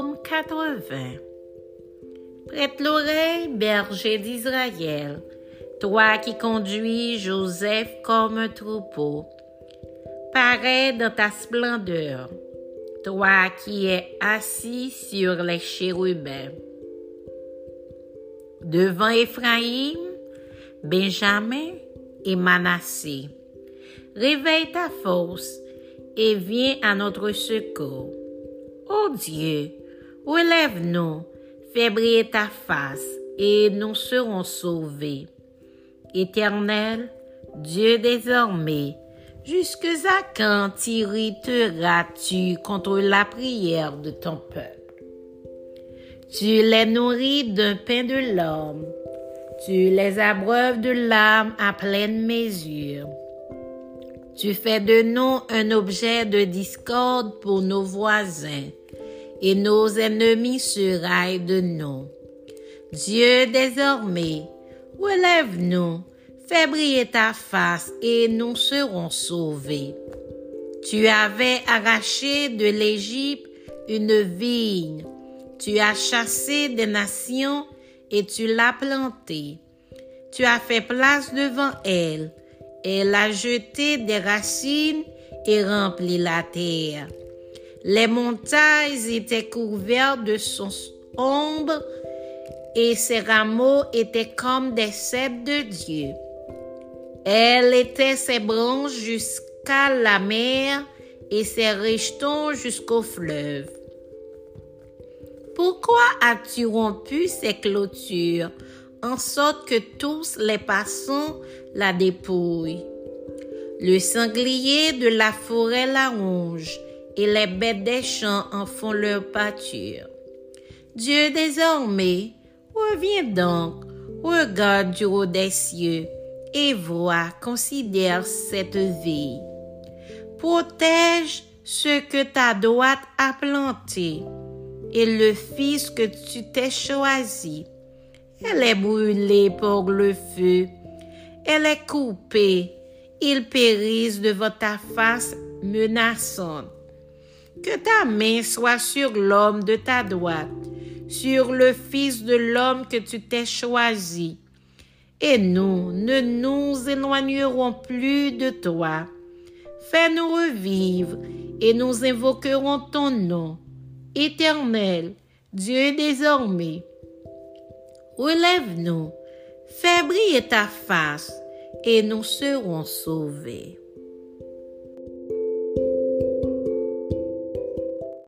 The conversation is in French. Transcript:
Psaume 80 Prête l'oreille, berger d'Israël, toi qui conduis Joseph comme un troupeau. Parais dans ta splendeur, toi qui es assis sur les chérubins. Devant Éphraïm, Benjamin et Manassé, réveille ta force et viens à notre secours. Ô Dieu, relève-nous, fais briller ta face, et nous serons sauvés. Éternel, Dieu désormais, jusque à quand t'irriteras-tu contre la prière de ton peuple? Tu les nourris d'un pain de l'homme, tu les abreuves de l'âme à pleine mesure. Tu fais de nous un objet de discorde pour nos voisins, et nos ennemis se raillent de nous. Dieu désormais, relève-nous, fais briller ta face, et nous serons sauvés. Tu avais arraché de l'Égypte une vigne, tu as chassé des nations et tu l'as plantée. Tu as fait place devant elle elle a jeté des racines et rempli la terre. Les montagnes étaient couvertes de son ombre et ses rameaux étaient comme des cèpes de Dieu. Elle était ses branches jusqu'à la mer et ses rejetons jusqu'au fleuve. Pourquoi as-tu rompu ces clôtures en sorte que tous les passants la dépouillent? Le sanglier de la forêt la ronge et les bêtes des champs en font leur pâture. Dieu désormais, reviens donc, regarde du haut des cieux et vois, considère cette vie. Protège ce que ta droite a planté et le fils que tu t'es choisi elle est brûlée par le feu. Elle est coupée. Il périsse devant ta face menaçante. Que ta main soit sur l'homme de ta droite, sur le Fils de l'homme que tu t'es choisi. Et nous ne nous éloignerons plus de toi. Fais-nous revivre et nous invoquerons ton nom. Éternel, Dieu désormais, relève-nous, fais briller ta face, et nous serons sauvés.